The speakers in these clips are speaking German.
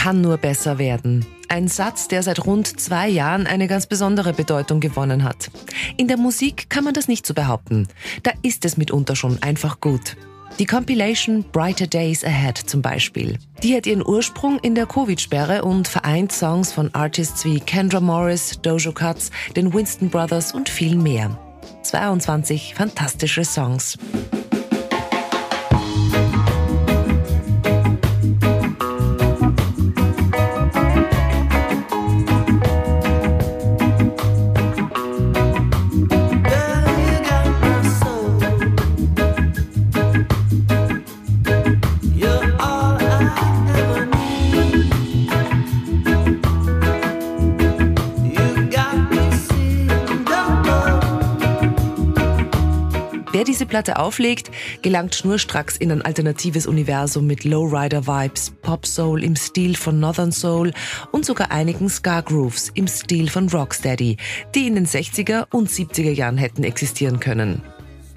Kann nur besser werden. Ein Satz, der seit rund zwei Jahren eine ganz besondere Bedeutung gewonnen hat. In der Musik kann man das nicht so behaupten. Da ist es mitunter schon einfach gut. Die Compilation Brighter Days Ahead zum Beispiel. Die hat ihren Ursprung in der Covid-Sperre und vereint Songs von Artists wie Kendra Morris, Dojo Cuts, den Winston Brothers und viel mehr. 22 fantastische Songs. Wer diese Platte auflegt, gelangt schnurstracks in ein alternatives Universum mit Lowrider-Vibes, Pop-Soul im Stil von Northern Soul und sogar einigen Ska-Grooves im Stil von Rocksteady, die in den 60er und 70er Jahren hätten existieren können.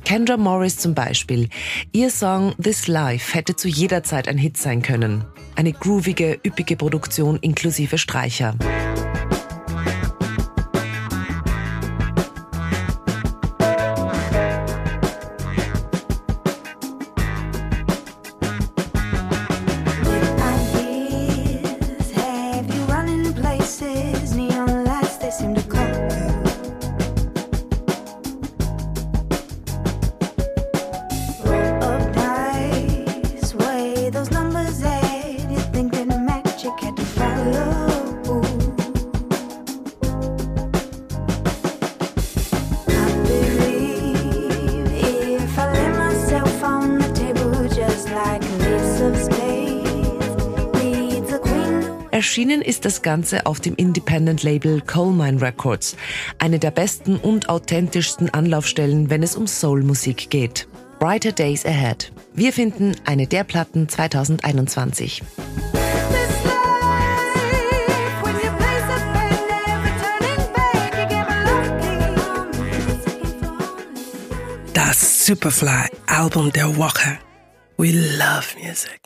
Kendra Morris zum Beispiel. Ihr Song This Life hätte zu jeder Zeit ein Hit sein können. Eine groovige, üppige Produktion inklusive Streicher. Erschienen ist das Ganze auf dem Independent-Label Coal Mine Records, eine der besten und authentischsten Anlaufstellen, wenn es um Soul-Musik geht. Brighter Days Ahead. Wir finden eine der Platten 2021. This life, when you place a bet, never turning back. You get me lucky. Das Superfly Album der Woche. We love music.